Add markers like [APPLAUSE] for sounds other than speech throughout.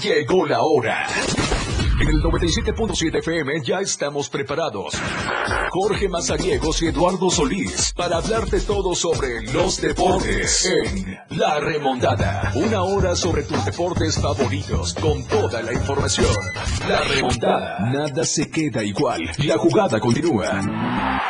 Llegó la hora. En el 97.7 FM ya estamos preparados. Jorge Mazariegos y Eduardo Solís para hablarte todo sobre los deportes en La Remontada. Una hora sobre tus deportes favoritos con toda la información. La Remontada. Nada se queda igual. La jugada continúa.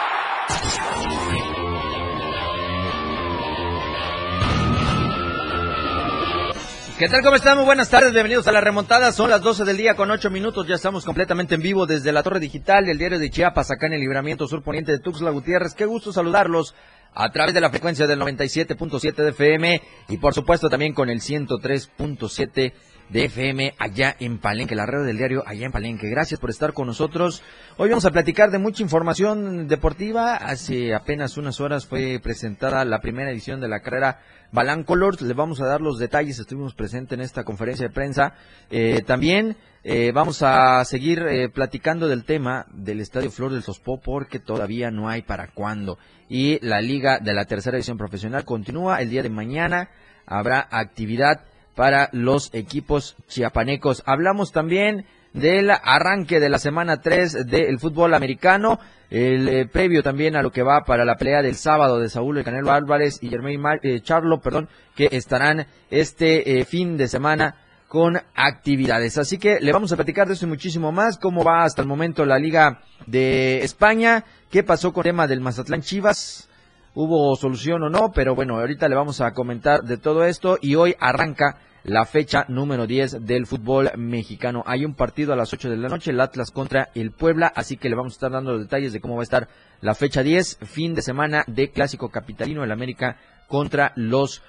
¿Qué tal? ¿Cómo están? Muy buenas tardes, bienvenidos a la remontada. Son las 12 del día con 8 minutos. Ya estamos completamente en vivo desde la Torre Digital del Diario de Chiapas, acá en el libramiento sur poniente de Tuxtla Gutiérrez. Qué gusto saludarlos a través de la frecuencia del 97.7 de FM y por supuesto también con el 103.7 de FM allá en Palenque, la red del diario allá en Palenque. Gracias por estar con nosotros. Hoy vamos a platicar de mucha información deportiva. Hace apenas unas horas fue presentada la primera edición de la carrera Balán Colors. Le vamos a dar los detalles. Estuvimos presentes en esta conferencia de prensa. Eh, también eh, vamos a seguir eh, platicando del tema del Estadio Flor del Sospó porque todavía no hay para cuándo. Y la liga de la tercera edición profesional continúa el día de mañana. Habrá actividad para los equipos chiapanecos. Hablamos también del arranque de la semana 3 del fútbol americano, el eh, previo también a lo que va para la pelea del sábado de Saúl El Canelo Álvarez y Germain eh, Charlo, perdón, que estarán este eh, fin de semana con actividades. Así que le vamos a platicar de eso y muchísimo más, cómo va hasta el momento la Liga de España, qué pasó con el tema del Mazatlán Chivas, hubo solución o no, pero bueno, ahorita le vamos a comentar de todo esto y hoy arranca la fecha número 10 del fútbol mexicano. Hay un partido a las 8 de la noche, el Atlas contra el Puebla, así que le vamos a estar dando los detalles de cómo va a estar la fecha 10, fin de semana de Clásico Capitalino, el América contra los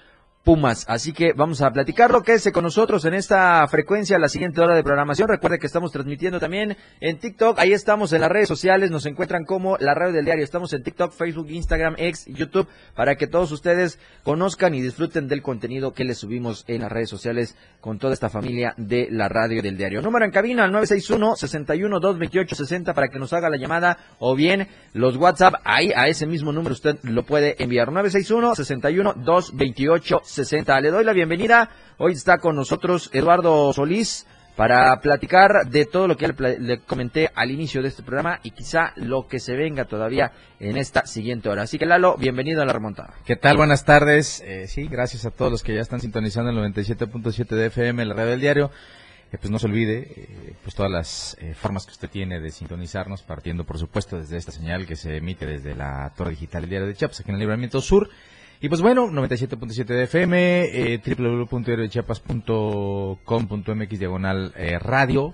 Pumas. Así que vamos a platicarlo. Quédese con nosotros en esta frecuencia, la siguiente hora de programación. Recuerde que estamos transmitiendo también en TikTok. Ahí estamos en las redes sociales. Nos encuentran como la radio del diario. Estamos en TikTok, Facebook, Instagram, X, YouTube, para que todos ustedes conozcan y disfruten del contenido que les subimos en las redes sociales con toda esta familia de la radio del diario. Número en cabina al 961-61-228-60 para que nos haga la llamada o bien los WhatsApp. Ahí a ese mismo número usted lo puede enviar. 961-61-228-60. 60. Le doy la bienvenida. Hoy está con nosotros Eduardo Solís para platicar de todo lo que le, comenté al inicio de este programa y quizá lo que se venga todavía en esta siguiente hora. Así que Lalo, bienvenido a la remontada. ¿Qué tal? Buenas tardes. Eh, sí, gracias a todos los que ya están sintonizando el 97.7 de FM, la radio del diario. Eh, pues no se olvide, eh, pues todas las formas que usted tiene de sintonizarnos, partiendo por supuesto desde esta señal que se emite desde la Torre Digital del Diario de Chiapas, aquí en el Libramiento Sur. Y pues bueno, 97.7 de FM, eh, diagonal eh, radio.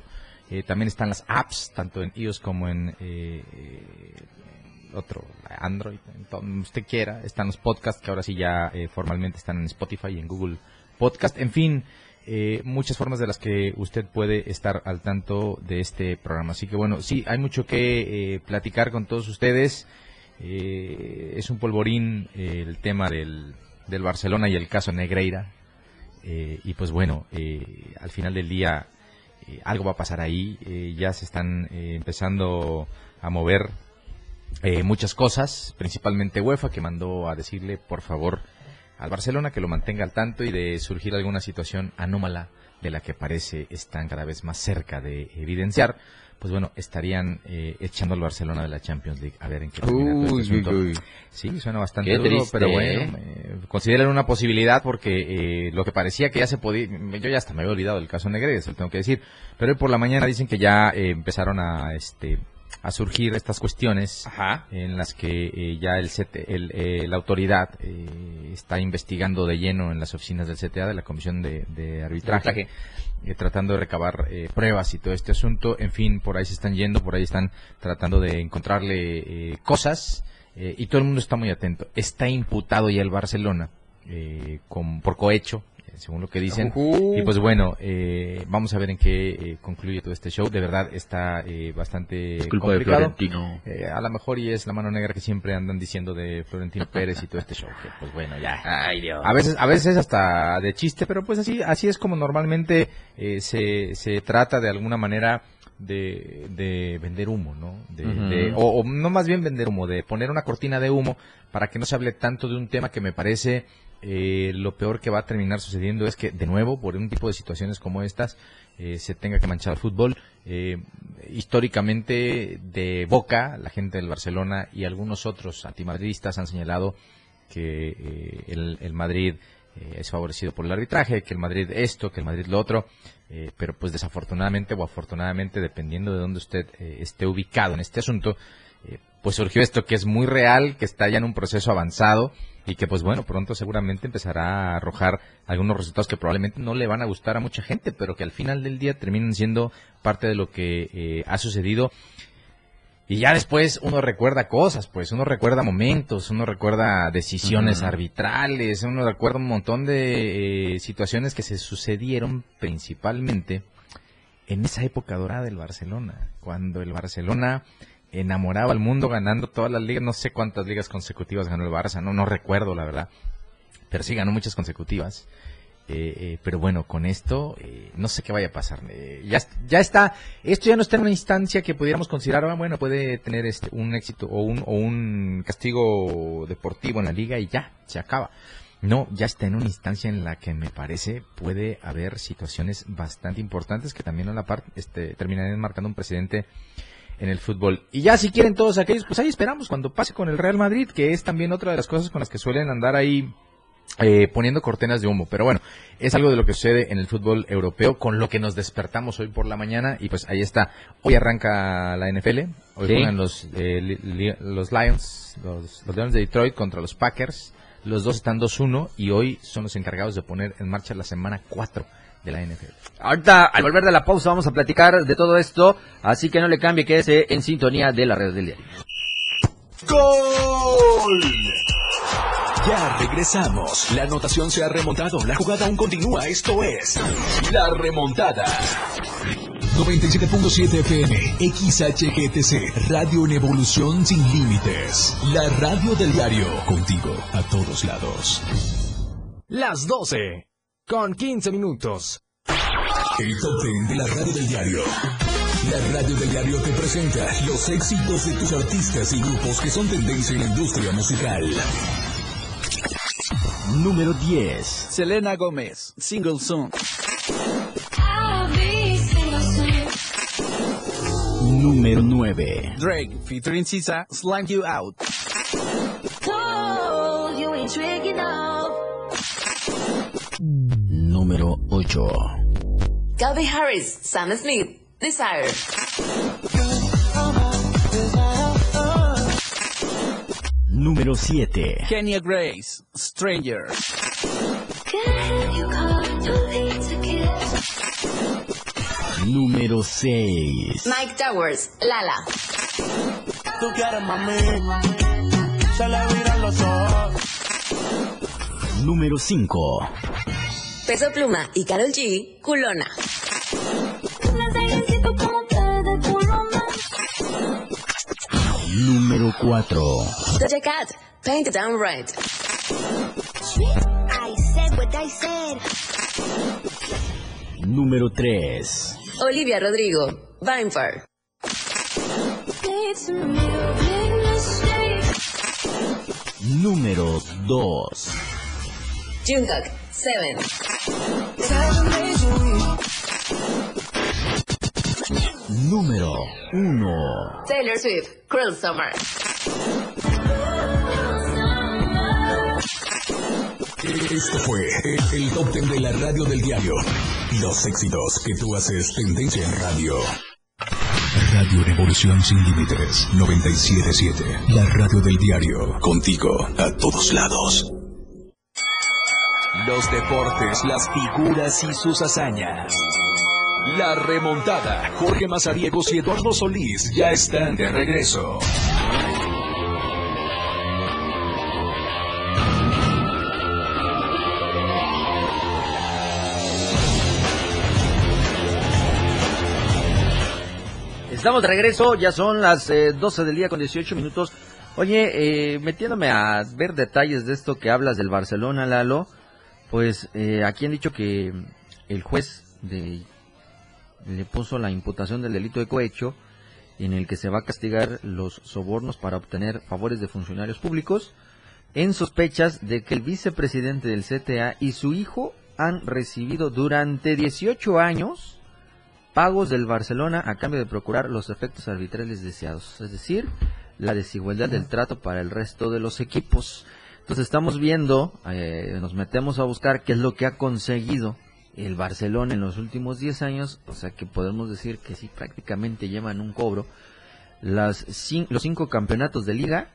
Eh, también están las apps, tanto en iOS como en eh, otro Android, donde usted quiera. Están los podcasts que ahora sí ya formalmente están en Spotify y en Google Podcast. En fin, muchas formas de las que usted puede estar al tanto de este programa. Así que bueno, sí, hay mucho que platicar con todos ustedes. Eh, es un polvorín eh, el tema del, del, Barcelona y el caso Negreira. Eh, y pues bueno, al final del día algo va a pasar ahí. ya se están empezando a mover muchas cosas, principalmente UEFA, que mandó a decirle, por favor, al Barcelona que lo mantenga al tanto y de surgir alguna situación anómala de la que parece están cada vez más cerca de evidenciar pues bueno, estarían eh, echando al Barcelona de la Champions League. A ver en qué termina todo este Sí, suena bastante duro, pero bueno, ¿eh? consideran una posibilidad porque eh, lo que parecía que ya se podía, yo ya hasta me había olvidado del caso Negredes, lo tengo que decir, pero hoy por la mañana dicen que ya eh, empezaron a este a surgir estas cuestiones en las que eh, ya el, el la autoridad eh, está investigando de lleno en las oficinas del CTA, de la Comisión de, Arbitraje, eh, tratando de recabar pruebas y todo este asunto. En fin, por ahí se están yendo, por ahí están tratando de encontrarle cosas y todo el mundo está muy atento. Está imputado ya el Barcelona con, por cohecho según lo que dicen. Y pues bueno, eh, vamos a ver en qué eh, concluye todo este show. De verdad está eh, bastante complicado. a lo mejor y es la mano negra que siempre andan diciendo de Florentino [LAUGHS] Pérez y todo este show. Que, pues bueno, ya. A veces, a veces hasta de chiste, pero pues así, así es como normalmente se, se trata de alguna manera de, de vender humo, ¿no? De, de- o, o no más bien vender humo, de poner una cortina de humo para que no se hable tanto de un tema que me parece eh, lo peor que va a terminar sucediendo es que, de nuevo, por un tipo de situaciones como estas, eh, se tenga que manchar el fútbol. Eh, históricamente, de Boca, la gente del Barcelona y algunos otros antimadridistas han señalado que eh, el, el Madrid es favorecido por el arbitraje, que el Madrid esto, que el Madrid lo otro, pero pues desafortunadamente o afortunadamente, dependiendo de dónde usted esté ubicado en este asunto, pues surgió esto que es muy real, que está ya en un proceso avanzado y que pues bueno, pronto seguramente empezará a arrojar algunos resultados que probablemente no le van a gustar a mucha gente, pero que al final del día terminan siendo parte de lo que eh, ha sucedido. Y ya después uno recuerda cosas, pues uno recuerda momentos, uno recuerda decisiones arbitrales, uno recuerda un montón de eh, situaciones que se sucedieron principalmente en esa época dorada del Barcelona, cuando el Barcelona enamoraba al mundo ganando todas las ligas, no sé cuántas ligas consecutivas ganó el Barça, no, no recuerdo la verdad, pero sí ganó muchas consecutivas. Eh, eh, pero bueno, con esto eh, no sé qué vaya a pasar. Eh, ya, ya está, esto ya no está en una instancia que pudiéramos considerar, ah, bueno, puede tener este un éxito o un, o un castigo deportivo en la liga y ya, se acaba. No, ya está en una instancia en la que me parece puede haber situaciones bastante importantes que también a la par este, terminarían marcando un precedente en el fútbol. Y ya si quieren todos aquellos, pues ahí esperamos cuando pase con el Real Madrid, que es también otra de las cosas con las que suelen andar ahí eh, poniendo cortinas de humo. Pero bueno, es algo de lo que sucede en el fútbol europeo, con lo que nos despertamos hoy por la mañana. Y pues ahí está. Hoy arranca la NFL. Hoy Sí. juegan los, eh, li- li- los Lions, los, los Lions de Detroit contra los Packers. Los dos están 2-1 y hoy son los encargados de poner en marcha la semana 4 de la NFL. Ahorita, al volver de la pausa, vamos a platicar de todo esto, así que no le cambie, quédese en sintonía de la red del diario. ¡Gol! Ya regresamos. La anotación se ha remontado. La jugada aún continúa. Esto es La Remontada. 97.7 FM, XHGTC, Radio en Evolución Sin Límites. La radio del diario, contigo a todos lados. Las 12, con 15 minutos. El top 10 de la radio del diario. La radio del diario te presenta los éxitos de tus artistas y grupos que son tendencia en la industria musical. Número 10. Selena Gómez, Single Soon. Número 9. Drake, featuring Sisa, Slime You Out. Número 8. Calvin Harris, Sam Smith, Desire. Número 7. Kenya Grace, Stranger. Número 6. Mike Towers, Lala. Tú quieres mami, se le viran los ojos. Número 5. Peso Pluma y Carol G, Culona. Número 4. Doja Cat, Paint It Down Right. I said what I said. Número 3. Olivia Rodrigo, Vampire. Número 2. Jungkook, Seven. Número 1. Taylor Swift, Cruel Summer. Esto fue el, top 10 de la radio del diario. Los éxitos que tú haces tendencia en radio. Radio Revolución Sin Límites 977. La radio del diario. Contigo a todos lados. Los deportes, las figuras y sus hazañas. La remontada. Jorge Mazariegos y Eduardo Solís ya están de regreso. Estamos de regreso, ya son las eh, 12 del día con 18 minutos. Oye, eh, metiéndome a ver detalles de esto que hablas del Barcelona, Lalo, pues eh, aquí han dicho que el juez de le puso la imputación del delito de cohecho en el que se va a castigar los sobornos para obtener favores de funcionarios públicos en sospechas de que el vicepresidente del CTA y su hijo han recibido durante 18 años pagos del Barcelona a cambio de procurar los efectos arbitrales deseados, es decir, la desigualdad del trato para el resto de los equipos. Entonces estamos viendo, eh, nos metemos a buscar qué es lo que ha conseguido el Barcelona en los últimos 10 años, o sea que podemos decir que sí, prácticamente llevan un cobro. Las los cinco campeonatos de liga,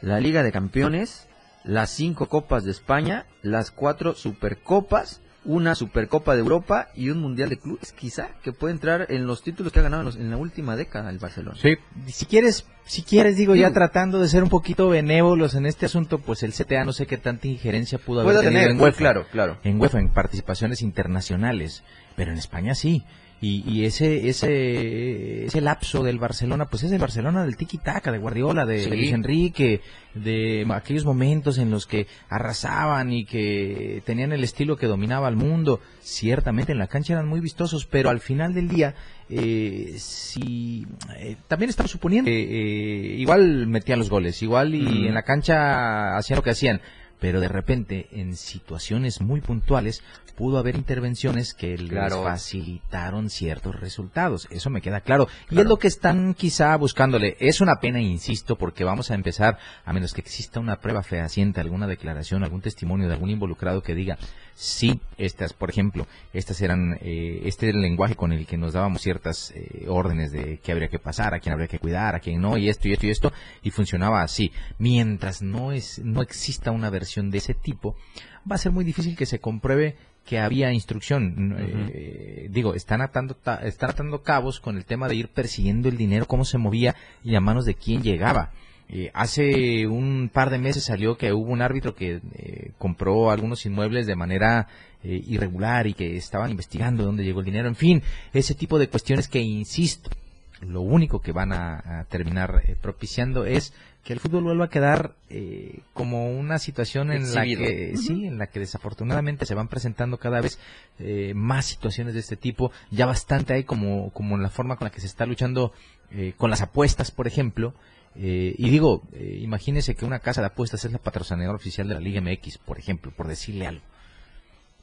la Liga de Campeones, las cinco Copas de España, las cuatro Supercopas, una Supercopa de Europa y un Mundial de Clubes, quizá, que puede entrar en los títulos que ha ganado en, los- en la última década el Barcelona. Sí, si quieres, si quieres, digo, ya tratando de ser un poquito benévolos en este asunto, pues el CTA no sé qué tanta injerencia pudo haber tenido tener, en UEFA. claro, claro. En UEFA, en participaciones internacionales, pero en España sí. Y, y ese, ese, ese lapso del Barcelona, pues es el Barcelona del tiki-taka, de Guardiola, de Sí. Luis Enrique, de aquellos momentos en los que arrasaban y que tenían el estilo que dominaba al mundo. Ciertamente en la cancha eran muy vistosos, pero al final del día, eh, si eh, también estamos suponiendo que eh, igual metían los goles, igual y en la cancha hacían lo que hacían, pero de repente en situaciones muy puntuales pudo haber intervenciones que les facilitaron ciertos resultados. Eso me queda claro. Y Claro. es lo que están quizá buscándole. Es una pena, insisto, porque vamos a empezar, a menos que exista una prueba fehaciente, alguna declaración, algún testimonio de algún involucrado que diga, sí, estas, por ejemplo, estas eran, eh, este era el lenguaje con el que nos dábamos ciertas eh, órdenes de qué habría que pasar, a quién habría que cuidar, a quién no, y esto y esto y esto, y funcionaba así. Mientras no es, no exista una versión de ese tipo, va a ser muy difícil que se compruebe que había instrucción. Eh, digo, están atando, ta- están atando cabos con el tema de ir persiguiendo el dinero, cómo se movía y a manos de quién llegaba. Eh, hace un par de meses salió que hubo un árbitro que eh, compró algunos inmuebles de manera eh, irregular y que estaban investigando dónde llegó el dinero. En fin, ese tipo de cuestiones que, insisto, lo único que van a, a terminar eh, propiciando es que el fútbol vuelva a quedar eh, como una situación en Exhibido. la que sí en la que desafortunadamente se van presentando cada vez eh, más situaciones de este tipo. Ya bastante hay como como en la forma con la que se está luchando eh, con las apuestas por ejemplo. Eh, y digo imagínese que una casa de apuestas es la patrocinadora oficial de la Liga MX por ejemplo por decirle algo.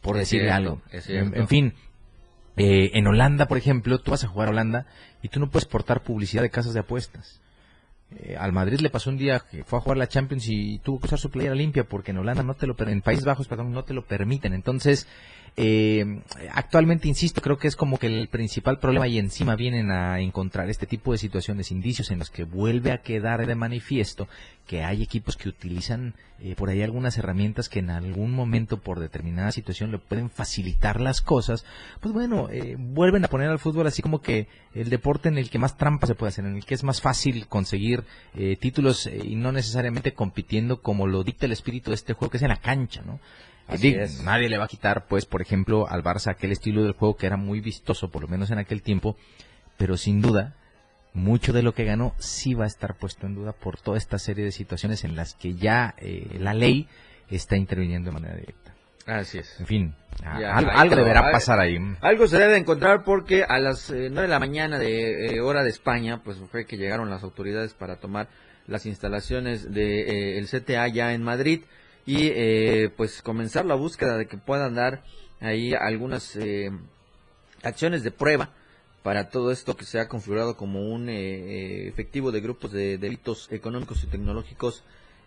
Por decirle algo. en fin eh, en Holanda, por ejemplo, tú vas a jugar a Holanda y tú no puedes portar publicidad de casas de apuestas. Eh, al Madrid le pasó un día que fue a jugar la Champions y tuvo que usar su playera limpia porque en Holanda no te lo en Países Bajos perdón no te lo permiten entonces eh, actualmente insisto creo que es como que el principal problema y encima vienen a encontrar este tipo de situaciones indicios en los que vuelve a quedar de manifiesto que hay equipos que utilizan eh, por ahí algunas herramientas que en algún momento por determinada situación le pueden facilitar las cosas pues bueno eh, vuelven a poner al fútbol así como que el deporte en el que más trampa se puede hacer en el que es más fácil conseguir eh, títulos eh, y no necesariamente compitiendo como lo dicta el espíritu de este juego que es en la cancha no Así Digo, es. nadie le va a quitar pues por ejemplo al Barça aquel estilo del juego que era muy vistoso por lo menos en aquel tiempo pero sin duda mucho de lo que ganó sí va a estar puesto en duda por toda esta serie de situaciones en las que ya eh, la ley está interviniendo de manera directa. Así es. En fin, Ya, algo, deberá Ay, pasar ahí. Algo se debe encontrar porque a las eh, 9 de la mañana de eh, hora de España, pues fue que llegaron las autoridades para tomar las instalaciones de eh, el CTA ya en Madrid y eh, pues comenzar la búsqueda de que puedan dar ahí algunas eh, acciones de prueba para todo esto que se ha configurado como un eh, eh, efectivo de grupos de delitos económicos y tecnológicos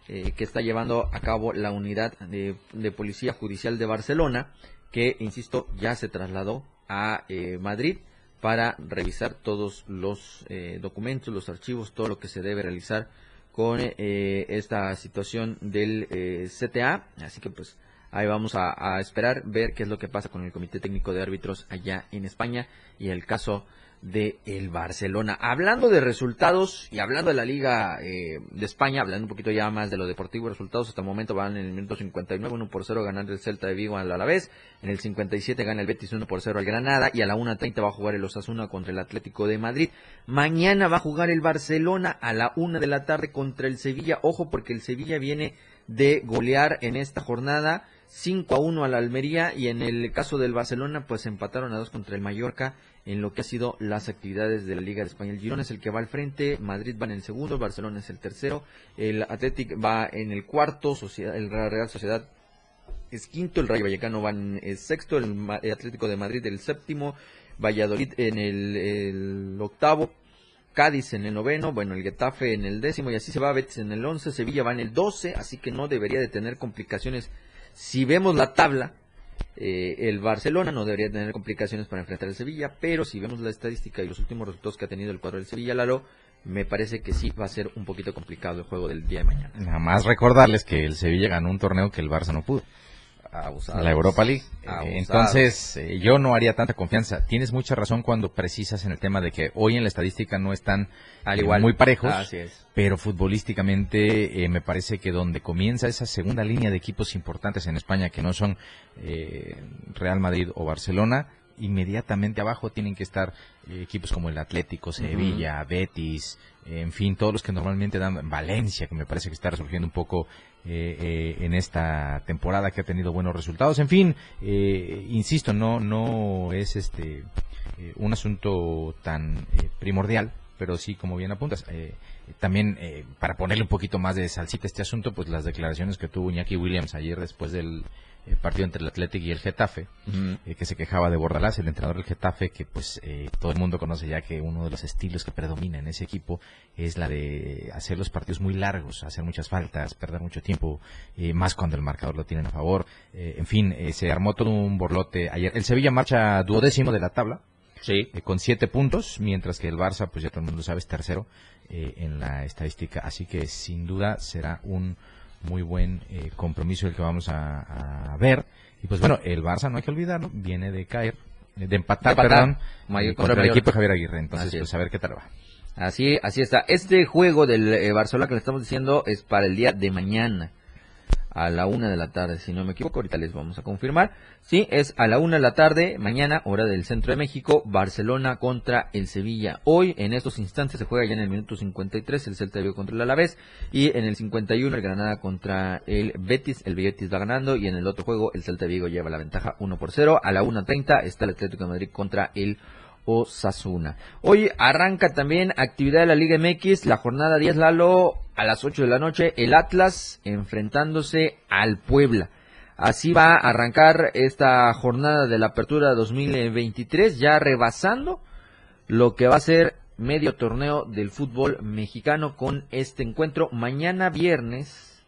eh, que está llevando a cabo la unidad de, de policía judicial de Barcelona, que, insisto, ya se trasladó a eh, Madrid para revisar todos los documentos, los archivos, todo lo que se debe realizar con eh, esta situación del eh, CTA. Así que pues ahí vamos a esperar ver qué es lo que pasa con el Comité Técnico de Árbitros allá en España y el caso de el Barcelona. Hablando de resultados y hablando de la Liga eh, de España, hablando un poquito ya más de lo deportivo, resultados hasta el momento van en el minuto 59, 1 por 0 ganando el Celta de Vigo al Alavés, en el 57 gana el Betis 1 por 0 al Granada y a la 1.30 va a jugar el Osasuna contra el Atlético de Madrid. Mañana va a jugar el Barcelona a la 1 de la tarde contra el Sevilla, ojo porque el Sevilla viene de golear en esta jornada 5 a 1 a la Almería y en el caso del Barcelona pues empataron a dos contra el Mallorca en lo que ha sido las actividades de la Liga de España. El Girona es el que va al frente, Madrid va en el segundo, el Barcelona es el tercero, el Athletic va en el cuarto, Sociedad- el Real Sociedad es quinto, el Rayo Vallecano va en el sexto, el, el Atlético de Madrid el séptimo, Valladolid en el, el octavo, Cádiz en el noveno, bueno, el Getafe en el décimo y así se va Betis en el once, Sevilla va en el doce, así que no debería de tener complicaciones. Si vemos la tabla, eh, el Barcelona no debería tener complicaciones para enfrentar al Sevilla, pero si vemos la estadística y los últimos resultados que ha tenido el cuadro del Sevilla, Lalo, me parece que sí va a ser un poquito complicado el juego del día de mañana. Nada más recordarles que el Sevilla ganó un torneo que el Barça no pudo. Abusados. la Europa League. Eh, Abusados. Entonces, eh, yo no haría tanta confianza. Tienes mucha razón cuando precisas en el tema de que hoy en la estadística no están Al eh, igual. muy parejos, Así es. pero futbolísticamente eh, me parece que donde comienza esa segunda línea de equipos importantes en España, que no son eh, Real Madrid o Barcelona, inmediatamente abajo tienen que estar equipos como el Atlético, Sevilla, Betis, en fin, todos los que normalmente dan Valencia, que me parece que está resurgiendo un poco eh, eh, en esta temporada que ha tenido buenos resultados. En fin, eh, insisto, no no es este eh, un asunto tan eh, primordial, pero sí, como bien apuntas, eh, también eh, para ponerle un poquito más de salsita a este asunto, pues las declaraciones que tuvo Iñaki Williams ayer después del eh, partido entre el Athletic y el Getafe, eh, que se quejaba de Bordalás, el entrenador del Getafe, que pues eh, todo el mundo conoce ya que uno de los estilos que predomina en ese equipo es la de hacer los partidos muy largos, hacer muchas faltas, perder mucho tiempo, más cuando el marcador lo tienen a favor. En fin, se armó todo un borlote ayer. El Sevilla marcha duodécimo de la tabla, Sí. eh, con siete puntos, mientras que el Barça, pues ya todo el mundo sabe, es tercero eh, en la estadística. Así que sin duda será un muy buen eh, compromiso el que vamos a, a ver. Y pues bueno, el Barça, no hay que olvidarlo, viene de caer, de empatar, De empatar. perdón, Mayor eh, contra contra el equipo de Javier Aguirre. Entonces, pues a ver qué tal va. Así, así está. Este juego del eh, Barcelona que le estamos diciendo es para el día de mañana. A la una de la tarde, si no me equivoco, ahorita les vamos a confirmar. Sí, es a la una de la tarde, mañana, hora del centro de México, Barcelona contra el Sevilla. Hoy, en estos instantes, se juega ya en el minuto 53, el Celta Vigo contra el Alavés. Y en el 51, el Granada contra el Betis. El Betis va ganando. Y en el otro juego, el Celta Vigo lleva la ventaja 1 por 0. A la 1.30 está el Atlético de Madrid contra el Osasuna. Hoy arranca también actividad de la Liga MX, la jornada 10 Lalo a las 8 de la noche, el Atlas enfrentándose al Puebla. Así va a arrancar esta jornada de la apertura 2023, ya rebasando lo que va a ser medio torneo del fútbol mexicano con este encuentro. Mañana viernes,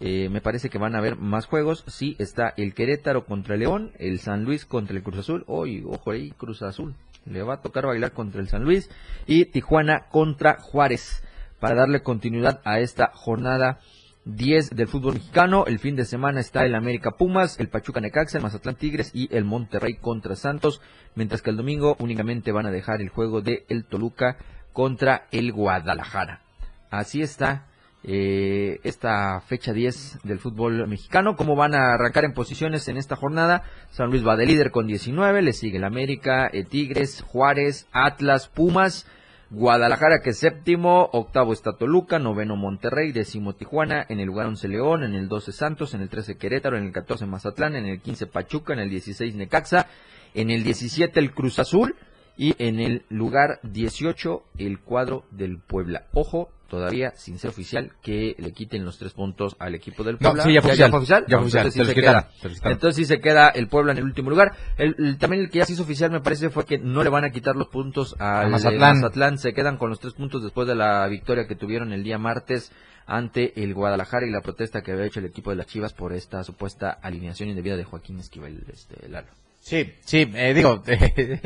eh, me parece que van a haber más juegos. Sí, está el Querétaro contra el León, el San Luis contra el Cruz Azul. Hoy, ojo ahí, Cruz Azul. Le va a tocar bailar contra el San Luis. Y Tijuana contra Juárez. Para darle continuidad a esta jornada 10 del fútbol mexicano. El fin de semana está el América Pumas, el Pachuca Necaxa, el Mazatlán Tigres y el Monterrey contra Santos. Mientras que el domingo únicamente van a dejar el juego de el Toluca contra el Guadalajara. Así está eh, esta fecha 10 del fútbol mexicano. ¿Cómo van a arrancar en posiciones en esta jornada? San Luis va de líder con 19, le sigue el América, el Tigres, Juárez, Atlas, Pumas. Guadalajara que es séptimo, octavo está Toluca, noveno Monterrey, décimo Tijuana, en el lugar 11 León, en el 12 Santos, en el 13 Querétaro, en el 14 Mazatlán, en el 15 Pachuca, en el 16 Necaxa, en el 17 el Cruz Azul y en el lugar 18 el cuadro del Puebla. Ojo, todavía sin ser oficial, que le quiten los tres puntos al equipo del No, Puebla. sí, ya fue oficial. Ya No, oficial. entonces sí se queda. Entonces sí se queda el Puebla en el último lugar. El, el- también el que ya se hizo oficial me parece fue que no le van a quitar los puntos al A Mazatlán. Mazatlán. Mazatlán. Se quedan con los tres puntos después de la victoria que tuvieron el día martes ante el Guadalajara y la protesta que había hecho el equipo de las Chivas por esta supuesta alineación indebida de Joaquín Esquivel, este, Lalo. Sí, sí, eh, digo,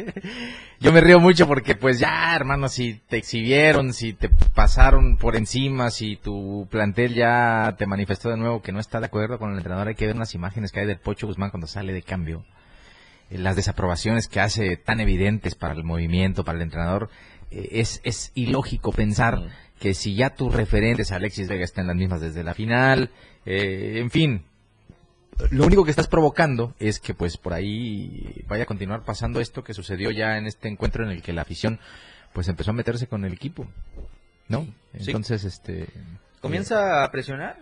[LAUGHS] yo me río mucho porque pues ya, hermano, si te exhibieron, si te pasaron por encima, si tu plantel ya te manifestó de nuevo que no está de acuerdo con el entrenador, hay que ver unas imágenes que hay del Pocho Guzmán cuando sale de cambio. Eh, Las desaprobaciones que hace tan evidentes para el movimiento, para el entrenador, eh, es, es ilógico pensar que si ya tus referentes, Alexis Vega, están las mismas desde la final, eh, en fin, lo único que estás provocando es que pues por ahí vaya a continuar pasando esto que sucedió ya en este encuentro en el que la afición pues empezó a meterse con el equipo, ¿no? Sí. Entonces, este... ¿Comienza a presionar?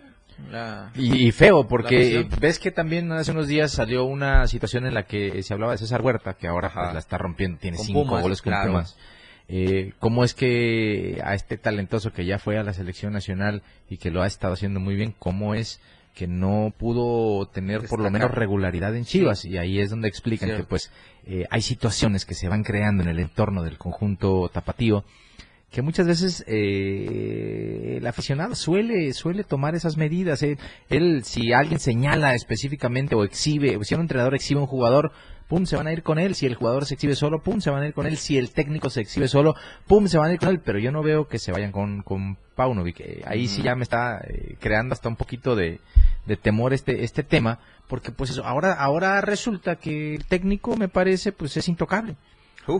La- Y, y feo, porque ves que también hace unos días salió una situación en la que se hablaba de César Huerta, que ahora pues, la está rompiendo, tiene Con cinco Pumas, goles con claro. Pumas. Eh, ¿Cómo es que a este talentoso que ya fue a la selección nacional y que lo ha estado haciendo muy bien, cómo es que no pudo tener por lo menos regularidad en Chivas? Y ahí es donde explican que pues eh, hay situaciones que se van creando en el entorno del conjunto tapatío que muchas veces eh, el aficionado suele suele tomar esas medidas. eh. Él, si alguien señala específicamente o exhibe, o si un entrenador exhibe a un jugador, pum, se van a ir con él. Si el jugador se exhibe solo, pum, se van a ir con él. Si el técnico se exhibe solo, pum, se van a ir con él. Pero yo no veo que se vayan con, con Paunovic. Eh, ahí sí ya me está eh, creando hasta un poquito de, de temor este este tema, porque pues eso, ahora ahora resulta que el técnico me parece pues es intocable. Uh,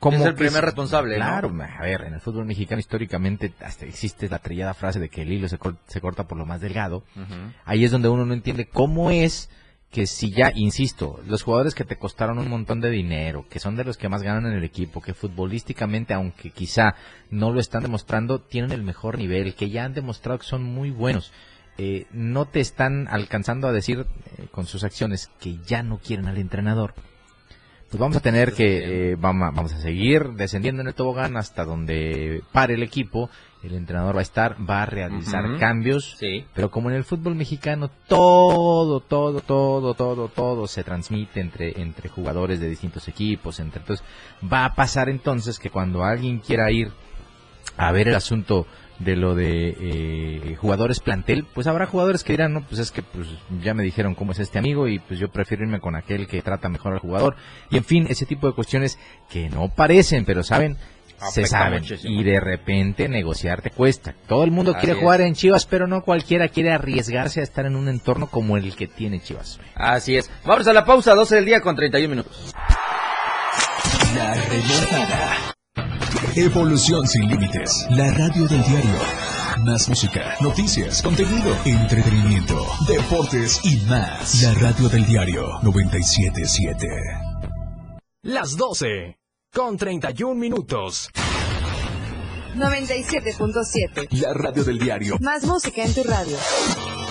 Como es el primer responsable, ¿no? Claro, a ver, en el fútbol mexicano históricamente hasta existe la trillada frase de que el hilo se, cor- se corta por lo más delgado. Ahí es donde uno no entiende cómo es que si ya, insisto, los jugadores que te costaron un montón de dinero, que son de los que más ganan en el equipo, que futbolísticamente, aunque quizá no lo están demostrando, tienen el mejor nivel, que ya han demostrado que son muy buenos. Eh, no te están alcanzando a decir eh, con sus acciones que ya no quieren al entrenador pues vamos a tener que eh, vamos, a, vamos a seguir descendiendo en el tobogán hasta donde pare el equipo. El entrenador va a estar va a realizar cambios. Sí. pero como en el fútbol mexicano todo todo todo todo todo se transmite entre entre jugadores de distintos equipos entre entonces va a pasar entonces que cuando alguien quiera ir a ver el asunto de lo de eh, jugadores plantel, pues habrá jugadores que dirán, no, pues es que pues ya me dijeron cómo es este amigo y pues yo prefiero irme con aquel que trata mejor al jugador. Y en fin, ese tipo de cuestiones que no parecen, pero saben, se saben. muchísimo. Y de repente negociar te cuesta. Todo el mundo Así quiere es. jugar en Chivas, pero no cualquiera quiere arriesgarse a estar en un entorno como el que tiene Chivas. Así es. Vamos a la pausa, 12 del día con 31 minutos. La remontada. Evolución sin límites. La radio del diario. Más música, noticias, contenido, entretenimiento, deportes y más. La radio del diario 977. Las 12 con 31 minutos. 97.7. La radio del diario. Más música en tu radio.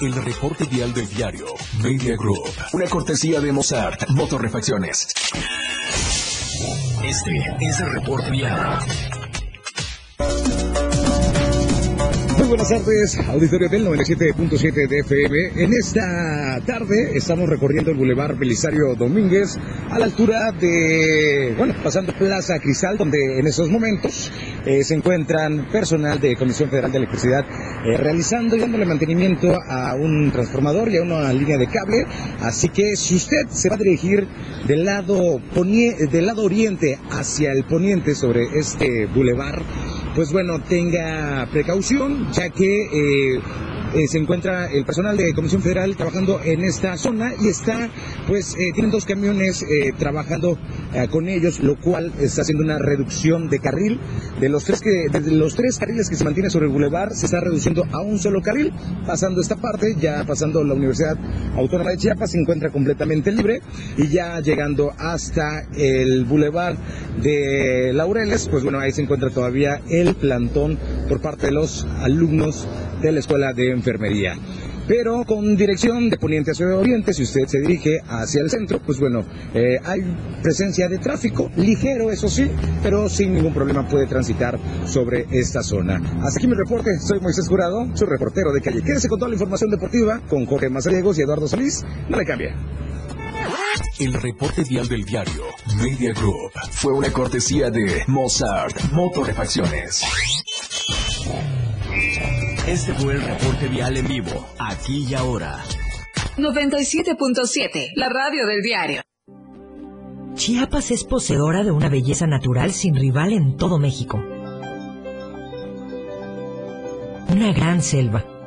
El reporte vial del diario Media Group. Una cortesía de Mozart Motorrefacciones. Este es el reporte vial. Muy buenas tardes, auditorio del 97.7 de FM. En esta tarde estamos recorriendo el Boulevard Belisario Domínguez a la altura de, bueno, pasando Plaza Cristal, donde en esos momentos eh, se encuentran personal de Comisión Federal de Electricidad eh, realizando y dándole mantenimiento a un transformador y a una línea de cable. Así que si usted se va a dirigir del lado, del lado oriente hacia el poniente sobre este bulevar, pues bueno, tenga precaución, ya que eh, eh, se encuentra el personal de Comisión Federal trabajando en esta zona y está, pues, eh, tienen dos camiones eh, trabajando con ellos, lo cual está haciendo una reducción de carril. De los tres que, de los tres carriles que se mantiene sobre el bulevar, se está reduciendo a un solo carril, pasando esta parte, ya pasando la Universidad Autónoma de Chiapas, se encuentra completamente libre y ya llegando hasta el bulevar de Laureles, pues bueno, ahí se encuentra todavía el plantón por parte de los alumnos de la Escuela de Enfermería. Pero con dirección de poniente hacia oriente, si usted se dirige hacia el centro, pues bueno, eh, hay presencia de tráfico, ligero eso sí, pero sin ningún problema puede transitar sobre esta zona. Hasta aquí mi reporte, soy Moisés Jurado, su reportero de calle. Quédese con toda la información deportiva con Jorge Mazariegos y Eduardo Solís, no le cambie. El reporte vial del diario Media Group fue una cortesía de Mozart Motorrefacciones. Este fue el reporte vial en vivo, aquí y ahora. 97.7, la radio del diario. Chiapas es poseedora de una belleza natural sin rival en todo México. Una una gran selva,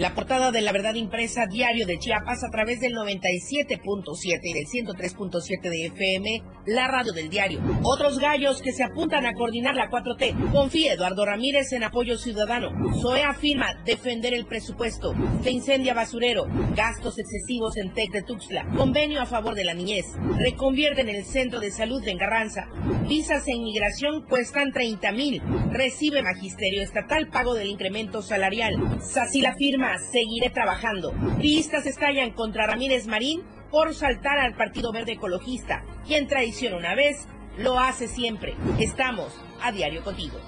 La portada de La Verdad Impresa Diario de Chiapas a través del 97.7 y del 103.7 de FM, la radio del diario. Otros gallos que se apuntan a coordinar la 4T. Confía Eduardo Ramírez en apoyo ciudadano. SOE afirma defender el presupuesto. Se incendia basurero. Gastos excesivos en TEC de Tuxtla. Convenio a favor de la niñez. Reconvierten el centro de salud de Engarranza. Visas e inmigración cuestan 30 mil. Recibe magisterio estatal pago del incremento salarial. Sacila firma seguiré trabajando. Pistas estallan contra Ramírez Marín por saltar al Partido Verde Ecologista. Quien traiciona una vez, lo hace siempre. Estamos a diario contigo.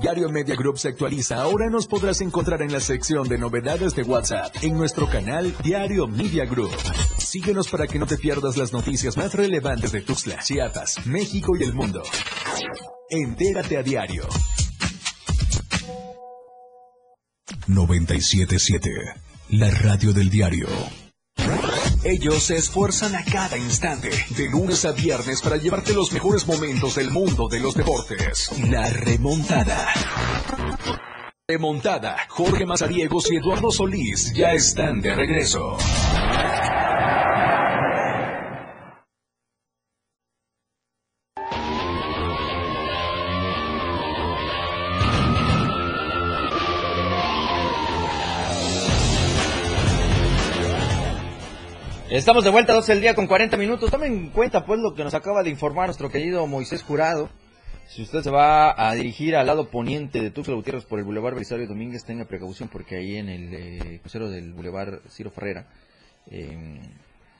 Diario Media Group se actualiza. Ahora nos podrás encontrar en la sección de novedades de WhatsApp en nuestro canal Diario Media Group. Síguenos para que no te pierdas las noticias más relevantes de Tuxtla, Chiapas, México y el mundo. Entérate a diario. 977, la radio del diario. Ellos se esfuerzan a cada instante, de lunes a viernes, para llevarte los mejores momentos del mundo de los deportes. La remontada. Remontada. Jorge Mazariegos y Eduardo Solís ya están de regreso. Estamos de vuelta, 12 del día con 40 minutos. Tomen en cuenta pues lo que nos acaba de informar nuestro querido Moisés Jurado. Si usted se va a dirigir al lado poniente de Tuxtla Gutiérrez por el Boulevard Belisario Domínguez, tenga precaución porque ahí en el eh, crucero del Boulevard Ciro Ferrera, eh,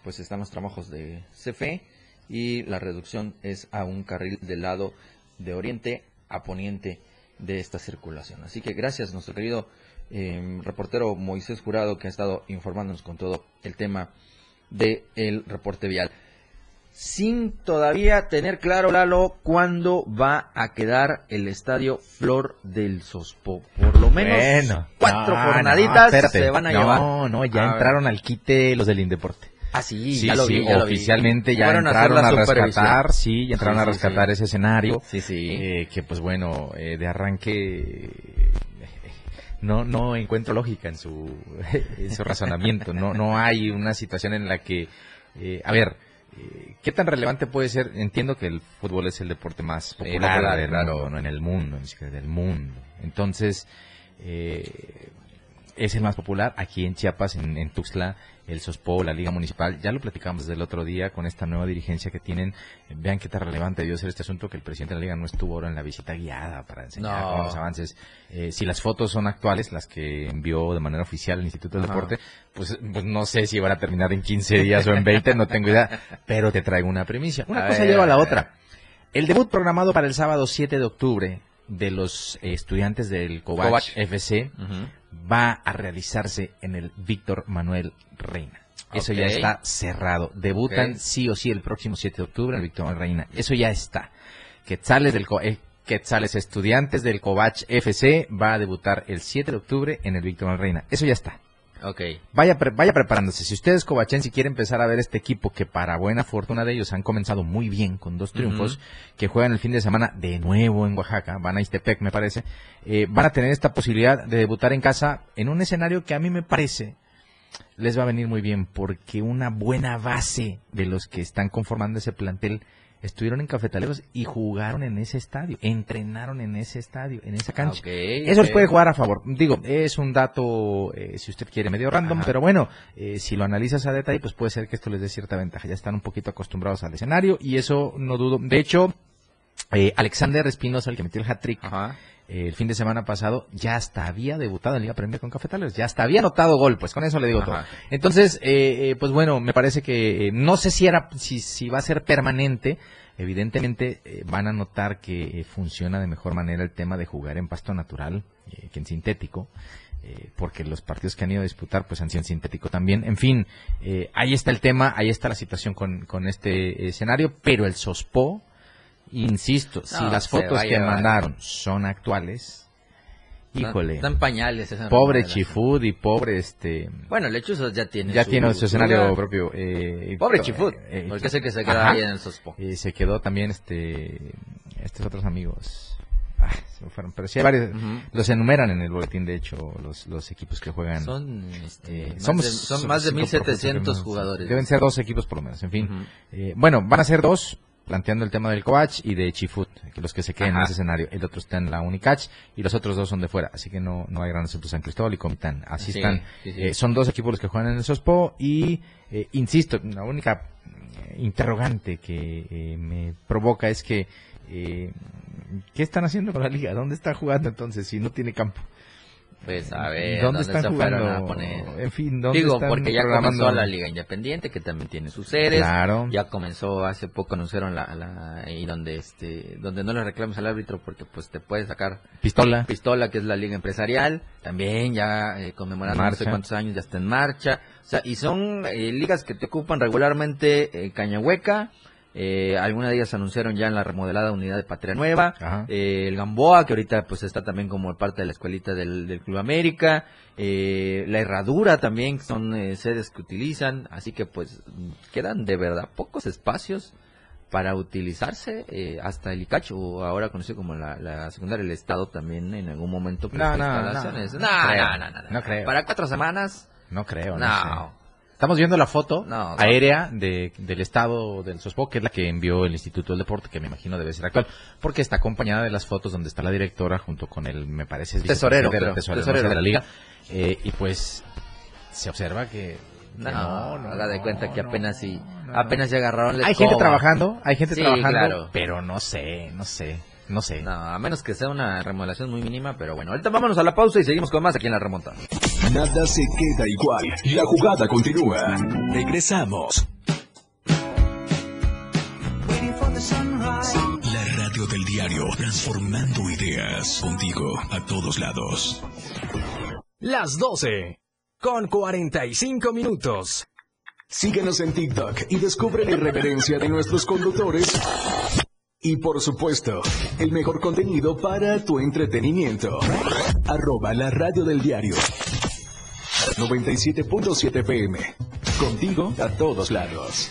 pues están los trabajos de CFE y la reducción es a un carril del lado de oriente a poniente de esta circulación. Así que gracias nuestro querido eh, reportero Moisés Jurado que ha estado informándonos con todo el tema del el reporte vial. Sin todavía tener claro, Lalo, cuándo va a quedar el estadio Flor del Sospo. Por lo menos Bueno, cuatro no, jornaditas no, se van a no, llevar. No, no, ya A ver. entraron al quite los del Indeporte. Ah, sí, Sí, ya lo sí, vi, ya lo vi. oficialmente ya a entraron a, rescatar, sí, ya entraron Sí, a rescatar ese escenario. Sí, sí. eh, que pues bueno, eh, de arranque no no encuentro lógica en su [LAUGHS] en su razonamiento. No no hay una situación en la que eh, a ver, eh, ¿qué tan relevante puede ser? Entiendo que el fútbol es el deporte más popular popular, del claro. mundo, ¿no? en el mundo, ni siquiera del mundo. Entonces, eh, es el más popular aquí en Chiapas, en, en Tuxtla, el SOSPO, la Liga Municipal. Ya lo platicamos desde el otro día con esta nueva dirigencia que tienen. Vean qué tan relevante debió ser este asunto que el presidente de la Liga no estuvo ahora en la visita guiada para enseñar No. los avances. Eh, si las fotos son actuales, las que envió de manera oficial el Instituto del Ajá. Deporte, pues, pues no sé si van a terminar en 15 días o en 20, no tengo idea, pero te traigo una primicia. Una A cosa ver, lleva a la otra. El debut programado para el sábado 7 de octubre de los estudiantes del Covach, Covach. FC va a realizarse en el Víctor Manuel Reina. Eso ya está cerrado. Debutan sí o sí el próximo 7 de octubre en el Víctor Manuel Reina. Eso ya está. Quetzales del Co- eh, Quetzales estudiantes del Covach FC va a debutar el 7 de octubre en el Víctor Manuel Reina. Eso ya está. Ok. Vaya, pre- vaya preparándose. Si ustedes covachense quieren empezar a ver este equipo que para buena fortuna de ellos han comenzado muy bien con dos triunfos, que juegan el fin de semana de nuevo en Oaxaca, van a Istepec me parece, eh, van a tener esta posibilidad de debutar en casa en un escenario que a mí me parece les va a venir muy bien porque una buena base de los que están conformando ese plantel estuvieron en cafetaleros y jugaron en ese estadio, entrenaron en ese estadio, en esa cancha. Ok, Eso les ok. puede jugar a favor. Digo, es un dato, eh, si usted quiere, medio random, Ajá. pero bueno, eh, si lo analizas a detalle, pues puede ser que esto les dé cierta ventaja. Ya están un poquito acostumbrados al escenario y eso no dudo. De hecho, eh, Alexander Espinosa, el que metió el hat-trick, Ajá. El fin de semana pasado, ya hasta había debutado en Liga Premier con Cafetaleros, ya hasta había anotado gol, pues con eso le digo todo. Ajá. Entonces, eh, eh, pues bueno, me parece que eh, no sé si era, si, si va a ser permanente. Evidentemente eh, van a notar que funciona de mejor manera el tema de jugar en pasto natural que en sintético, eh, porque los partidos que han ido a disputar pues han sido en sintético también. En fin, eh, ahí está el tema, ahí está la situación con, con este escenario, pero el Sospo, insisto, si las fotos que mandaron son actuales, híjole, Están pañales esa pobre. Chifud y pobre este... Bueno, Lechuzas ya tiene Ya tiene su escenario propio. eh, Pobre eh, Chifut, eh, porque es el que se queda ahí en el Sospo. Y se quedó también este estos otros amigos. Ah, se me fueron, pero sí hay varios. Los enumeran en el boletín, de hecho, los, los equipos que juegan. Son, este, Eh, más somos, de- son somos más de cinco 1700 profesionales. jugadores. Deben ser dos equipos por lo menos, en fin. Eh, bueno, van a ser dos, planteando el tema del Coach y de Chifut, que los que se queden en ese escenario. El otro está en la Unicach y los otros dos son de fuera, así que no, no hay gran asunto. San Cristóbal y Comitán, así Sí, están. sí, sí. Eh, son dos equipos los que juegan en el Sospo y, eh, insisto, la única eh, interrogante que eh, me provoca es que eh, ¿qué están haciendo con la liga? ¿Dónde está jugando entonces si no tiene campo? Pues a ver, ¿Dónde ¿dónde, están se fueron jugando? a poner? En fin, ¿dónde Digo, están porque ya comenzó la Liga Independiente, que también tiene sus sedes. Claro. Ya comenzó, hace poco anunciaron la, la y donde este, donde no le reclames al árbitro porque pues te puede sacar Pistola. Pistola, que es la Liga Empresarial, también ya eh, conmemorando no sé cuántos años, ya está en marcha. O sea, y son eh, ligas que te ocupan regularmente eh, Cañahueca, eh, algunas de ellas anunciaron ya en la remodelada unidad de Patria Nueva, eh, el Gamboa, que ahorita pues está también como parte de la escuelita del, del Club América, eh, la Herradura también, son eh, sedes que utilizan, así que pues quedan de verdad pocos espacios para utilizarse eh, hasta el ICACH o ahora conocido como la, la secundaria del Estado también en algún momento No, presta no, no, no No, creo, no, no, no, no. no creo. Para cuatro semanas, No creo, no, no. sé. Estamos viendo la foto No, no. aérea de, del estado del Sospo, que es la que envió el Instituto del Deporte, que me imagino debe ser actual, porque está acompañada de las fotos donde está la directora junto con el, me parece, es Tesorero, no de la liga, Eh, y pues se observa que, que No, no, haga de cuenta que no, apenas si no, apenas ya agarraron la Hay gente trabajando, hay gente Sí, trabajando, claro. pero no sé, no sé, no sé. No, a menos que sea una remodelación muy mínima, pero bueno, ahorita vámonos a la pausa y seguimos con más aquí en la remonta. Nada se queda igual. La jugada continúa. Regresamos. La radio del diario, transformando ideas contigo a todos lados. Las 12 con 45 minutos. Síguenos en TikTok y descubre la irreverencia de nuestros conductores. Y por supuesto, el mejor contenido para tu entretenimiento. Arroba la radio del diario. 97.7 PM. Contigo a todos lados.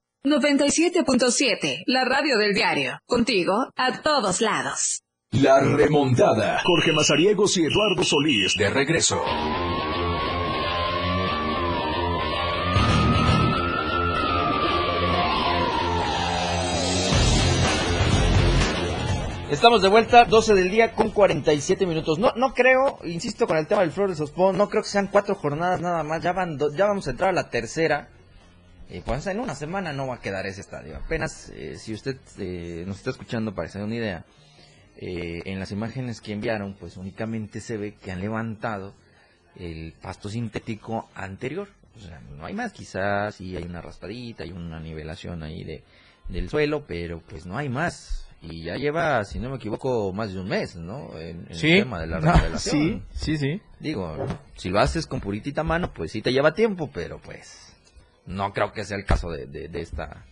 97.7, la radio del diario. Contigo a todos lados. La remontada. Jorge Mazariegos y Eduardo Solís de regreso. Estamos de vuelta, 12 del día con 47 minutos. No, no creo, insisto con el tema del Flores Ospón, no creo que sean cuatro jornadas nada más. Ya van, do- ya vamos a entrar a la tercera. Eh, pues en una semana no va a quedar ese estadio. Apenas, eh, si usted eh, nos está escuchando para que se dé una idea, eh, en las imágenes que enviaron, pues únicamente se ve que han levantado el pasto sintético anterior. O sea, no hay más, quizás sí hay una raspadita, hay una nivelación ahí de, del suelo, pero pues no hay más. Y ya lleva, si no me equivoco, más de un mes, ¿no? En, en Sí, el tema de la no, remodelación. sí, sí, sí. Digo, si lo haces con puritita mano, pues sí te lleva tiempo, pero pues no creo que sea el caso de, de, de esta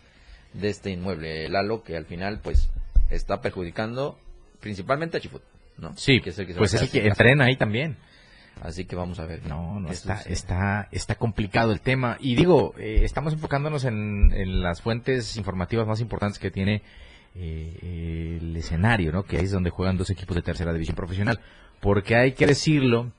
de este inmueble, Lalo, que al final pues está perjudicando principalmente a Chifut, ¿no? Sí, Que es el que pues es el que entrena ahí también. Así que vamos a ver. No, no, está, está, está complicado el tema. Y digo, eh, estamos enfocándonos en, en las fuentes informativas más importantes que tiene eh, el escenario, ¿no? Que ahí es donde juegan dos equipos de tercera división profesional. Porque hay que decirlo,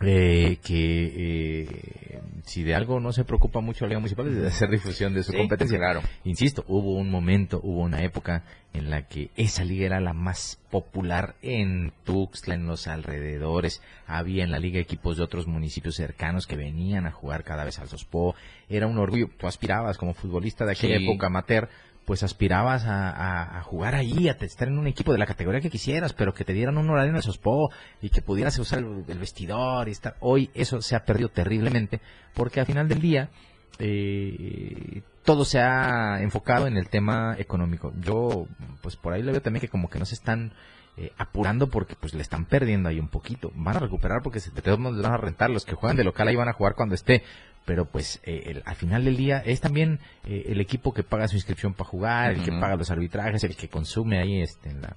eh, que eh, si de algo no se preocupa mucho la Liga Municipal es de hacer difusión de su Sí, competencia. claro. Insisto, hubo un momento, hubo una época en la que esa liga era la más popular en Tuxtla, en los alrededores. Había en la liga equipos de otros municipios cercanos que venían a jugar cada vez al Sospo. Era un orgullo. Tú aspirabas como futbolista de aquella Sí. época amateur pues aspirabas a, a- a jugar ahí, a te- estar en un equipo de la categoría que quisieras, pero que te dieran un horario en el Sospo y que pudieras usar el, vestidor y estar. Hoy eso se ha perdido terriblemente porque al final del día eh, todo se ha enfocado en el tema económico. Yo, pues por ahí le veo también que como que no se están eh, apurando porque pues le están perdiendo ahí un poquito. Van a recuperar porque se, les van a rentar. Los que juegan de local ahí van a jugar cuando esté. Pero pues eh, el- al final del día es también eh, el equipo que paga su inscripción para jugar, el que paga los arbitrajes, el que consume ahí este en, la,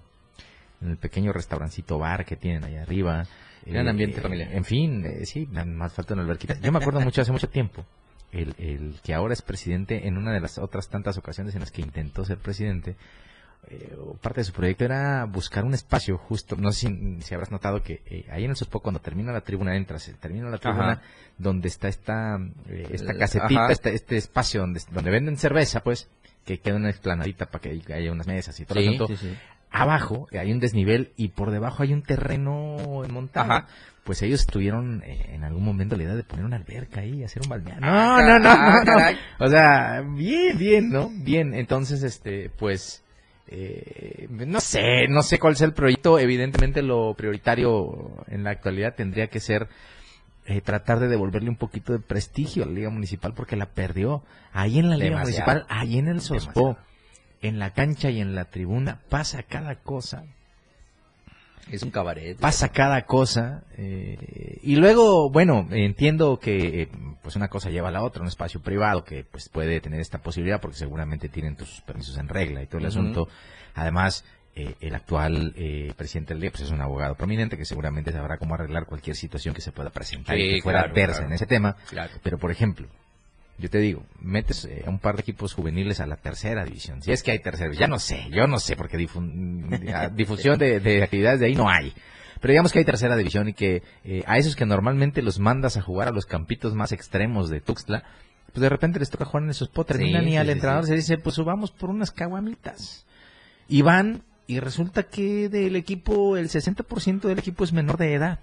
en el pequeño restaurancito bar que tienen ahí arriba. Gran ambiente familiar. En fin, eh, sí, más falta una alberquita. Yo me acuerdo mucho hace mucho tiempo el, el que ahora es presidente en una de las otras tantas ocasiones en las que intentó ser presidente, eh, parte de su proyecto era buscar un espacio justo, no sé si, si habrás notado que eh, ahí en el Sospo cuando termina la tribuna, entras, eh, termina la tribuna Ajá. donde está esta, eh, esta casetita, este, este espacio donde, donde venden cerveza, pues, que queda una explanadita para que haya- unas mesas y todo Sí, sí. Abajo hay un desnivel y por debajo hay un terreno montado. Ajá. Pues ellos tuvieron eh, en algún momento la idea de poner una alberca ahí, hacer un balneario. Ah, No, no, no, ah, no, no. caray. O sea, bien, bien, ¿no? Bien. Entonces, este, pues, eh, no sé, no sé cuál sea el proyecto. Evidentemente lo prioritario en la actualidad tendría que ser eh, tratar de devolverle un poquito de prestigio a la Liga Municipal porque la perdió. Ahí en la Liga Demasiado. Municipal, ahí en el Sospo, en la cancha y en la tribuna, pasa cada cosa Es un cabaret. pasa cada cosa eh, y luego bueno entiendo que eh, pues una cosa lleva a la otra un espacio privado que pues puede tener esta posibilidad porque seguramente tienen tus permisos en regla y todo el asunto además eh, el actual eh, presidente del día pues es un abogado prominente que seguramente sabrá cómo arreglar cualquier situación que se pueda presentar y que fuera claro, adversa claro. en ese tema Claro. pero por ejemplo yo te digo, metes eh, a un par de equipos juveniles a la tercera división. Si es que hay tercera, ya no sé, yo no sé, porque [LAUGHS] difusión de, de actividades de ahí no hay. Pero digamos que hay tercera división y que eh, a esos que normalmente los mandas a jugar a los campitos más extremos de Tuxtla, pues de repente les toca jugar en esos spot, terminan Sí, y sí, al sí, entrenador se dice, pues subamos por unas caguamitas. Y van, y resulta que del equipo, el 60% del equipo es menor de edad.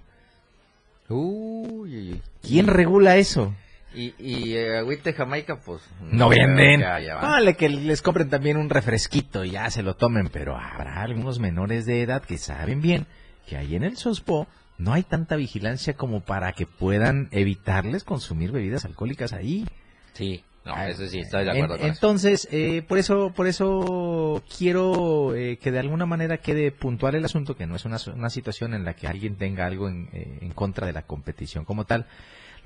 Uy. ¿Quién regula eso? Y, y eh, agüita de Jamaica, pues. No venden. Vale, que les compren también un refresquito y ya se lo tomen, pero habrá algunos menores de edad que saben bien que ahí en el Sospo no hay tanta vigilancia como para que puedan evitarles consumir bebidas alcohólicas ahí. Sí, no, eso sí, estoy de acuerdo En- con eso. entonces, eh, por eso, por eso quiero eh, que de alguna manera quede puntual el asunto, que no es una, una situación en la que alguien tenga algo en, eh, en contra de la competición como tal.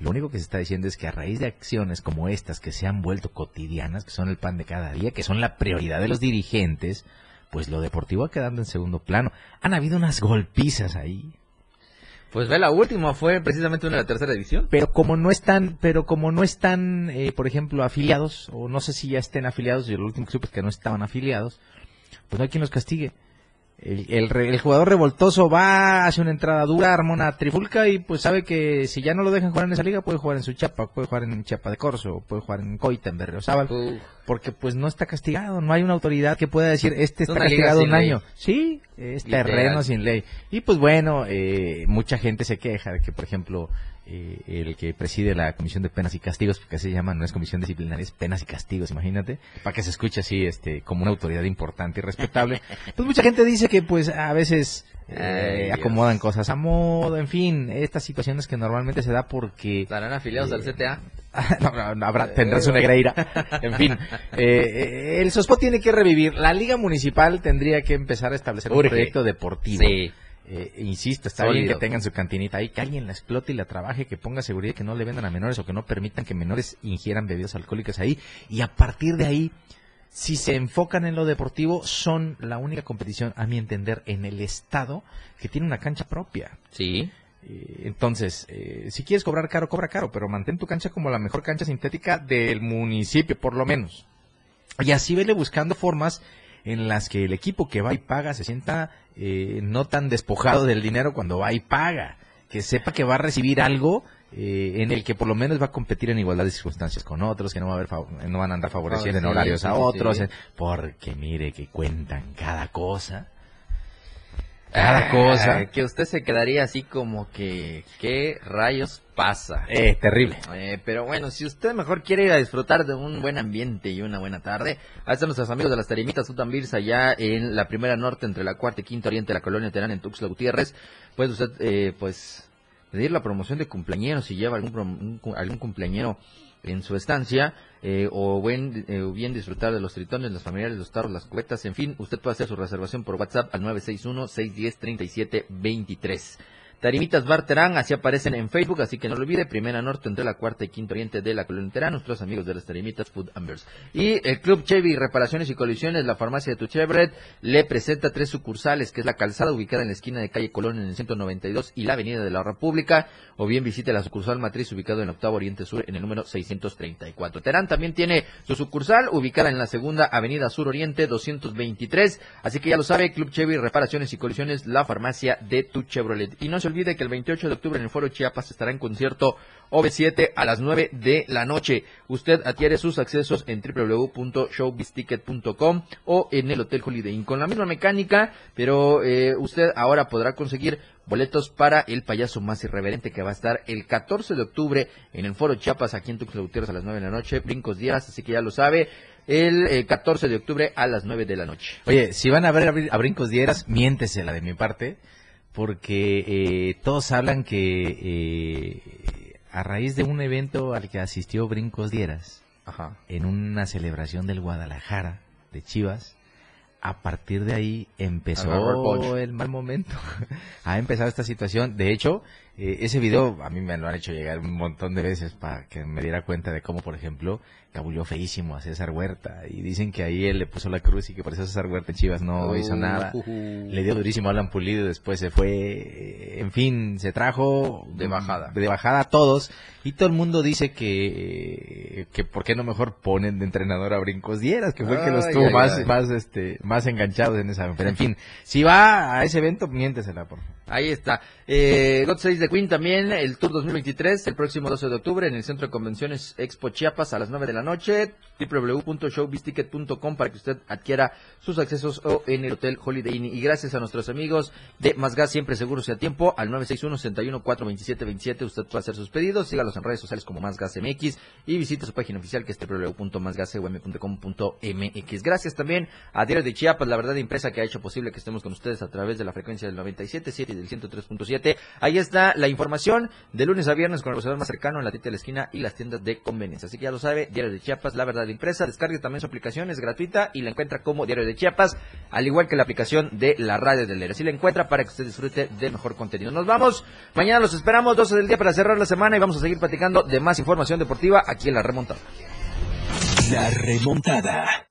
Lo único que se está diciendo es que a raíz de acciones como estas que se han vuelto cotidianas, que son el pan de cada día, que son la prioridad de los dirigentes, pues lo deportivo va quedando en segundo plano. Han habido unas golpizas ahí, Pues ve, la última fue precisamente una de la tercera división. pero como no están, pero como no están, eh, por ejemplo, afiliados, o no sé si ya estén afiliados, yo lo último que supe es que no estaban afiliados, pues no hay quien los castigue. El, el el jugador revoltoso va, hace una entrada dura, arma una trifulca y pues sabe que si ya no lo dejan jugar en esa liga, puede jugar en su chapa, puede jugar en Chiapa de Corso, puede jugar en Coita, en Berriozábal, porque pues no está castigado, no hay una autoridad que pueda decir, este Es está castigado un ley. año. Sí, es Literal. terreno sin ley. Y pues bueno, eh, mucha gente se queja de que, por ejemplo, eh, el que preside la Comisión de Penas y Castigos, porque así se llama, no es Comisión Disciplinaria, es Penas y Castigos, imagínate, para que se escuche así, este, como una autoridad importante y respetable. [LAUGHS] pues mucha gente dice que pues a veces eh, Ay, acomodan cosas a modo, en fin, estas situaciones que normalmente se da porque... ¿Estarán afiliados al CTA? [LAUGHS] no, habrá, tendrá su negreira. En fin, [LAUGHS] eh, eh, el Sospo tiene que revivir. La Liga Municipal tendría que empezar a establecer un proyecto deportivo. Sí. Eh, insisto, está bien Sólido. que tengan su cantinita ahí, que alguien la explote y la trabaje, que ponga seguridad, que no le vendan a menores o que no permitan que menores ingieran bebidas alcohólicas ahí. Y a partir de ahí, si se enfocan en lo deportivo, son la única competición, a mi entender, en el estado que tiene una cancha propia. Sí. Eh, Entonces, eh, si quieres cobrar caro, cobra caro, pero mantén tu cancha como la mejor cancha sintética del municipio, por lo menos. Y así vele buscando formas en las que el equipo que va y paga se sienta eh, no tan despojado del dinero cuando va y paga, que sepa que va a recibir algo eh, en el que por lo menos va a competir en igualdad de circunstancias con otros, que no, va a haber no van a andar favoreciendo en horarios a otros, eh, porque mire que cuentan cada cosa. Cada cosa. Ah, que usted se quedaría así como que, ¿qué rayos pasa? Eh, terrible. Eh, pero bueno, si usted mejor quiere ir a disfrutar de un buen ambiente y una buena tarde, ahí están nuestros amigos de las Tarimitas Utambirsa allá en la primera norte entre la cuarta y quinta oriente de la colonia Terán en Tuxtla Gutiérrez. Puede usted, eh, pues, pedir la promoción de cumpleaños si lleva algún, algún cumpleañero en su estancia, eh, o, buen, eh, o bien disfrutar de los tritones, los familiares, los tarros, las cubetas, en fin, usted puede hacer su reservación por WhatsApp al 961-610-3723. Tarimitas Bar Terán, así aparecen en Facebook, así que no lo olvide, Primera Norte entre la cuarta y quinta oriente de la colonia Terán, nuestros amigos de las Tarimitas Food Ambers. Y el Club Chevy Reparaciones y Colisiones, la farmacia de tu Chevrolet, le presenta tres sucursales, que es la calzada ubicada en la esquina de calle Colón en el 192 y la avenida de la República, o bien visite la sucursal matriz ubicado en octavo oriente sur en el número 634. Terán también tiene su sucursal ubicada en la segunda avenida sur oriente 223, así que ya lo sabe, Club Chevy Reparaciones y Colisiones, la farmacia de tu Chevrolet. Y no se olvide que el 28 de octubre en el Foro Chiapas estará en concierto OV7 a las 9 de la noche. Usted adquiere sus accesos en www.showbizticket.com o en el Hotel Holiday Inn. Con la misma mecánica, pero eh, usted ahora podrá conseguir boletos para el payaso más irreverente que va a estar el 14 de octubre en el Foro Chiapas aquí en Tuxtla Gutiérrez a las 9 de la noche. Brincos días, así que ya lo sabe. El eh, 14 de octubre a las 9 de la noche. Oye, si van a ver a, Brin- a Brincos Dieras, miéntesela de mi parte, porque eh, todos hablan que eh, a raíz de un evento al que asistió Brincos Dieras, Ajá. en una celebración del Guadalajara de Chivas, a partir de ahí empezó el mal momento. [LAUGHS] ha empezado esta situación. De hecho, eh, ese video a mí me lo han hecho llegar un montón de veces para que me diera cuenta de cómo, por ejemplo, cabulló feísimo a César Huerta. Y dicen que ahí él le puso la cruz y que por eso César Huerta en Chivas no hizo nada. Le dio durísimo a Alan Pulido, después se fue. En fin, se trajo De bajada. de bajada a todos. Y todo el mundo dice que, que por qué no mejor ponen de entrenador a Brincos Dieras, que fue el que los tuvo ay, más, ay. más, este, más enganchados en esa. Pero en [LAUGHS] fin, si va a ese evento, miéntesela, por favor. Ahí está. Eh, God Save the Queen también, el Tour 2023, el próximo 12 de octubre en el Centro de Convenciones Expo Chiapas a las 9 de la noche. www.showbizticket.com para que usted adquiera sus accesos o en el Hotel Holiday Inn. Y gracias a nuestros amigos de Más Gas, siempre seguros y a tiempo, al 961-61-427-27. Usted puede hacer sus pedidos, sígalos en redes sociales como Más Gas MX y visite su página oficial que es www.másgasum.com.mx. Gracias también a Diario de Chiapas, la verdad impresa que ha hecho posible que estemos con ustedes a través de la frecuencia del 97.7 y del 103.7. Ahí está la información de lunes a viernes con el procesador más cercano en la tienda de la esquina y las tiendas de conveniencia. Así que ya lo sabe, Diario de Chiapas, la verdad impresa. Descargue también su aplicación, es gratuita y la encuentra como Diario de Chiapas, al igual que la aplicación de la radio del Leer. Así la encuentra para que usted disfrute de mejor contenido. Nos vamos, mañana los esperamos, 12 del día para cerrar la semana y vamos a seguir platicando de más información deportiva aquí en La Remontada. La remontada.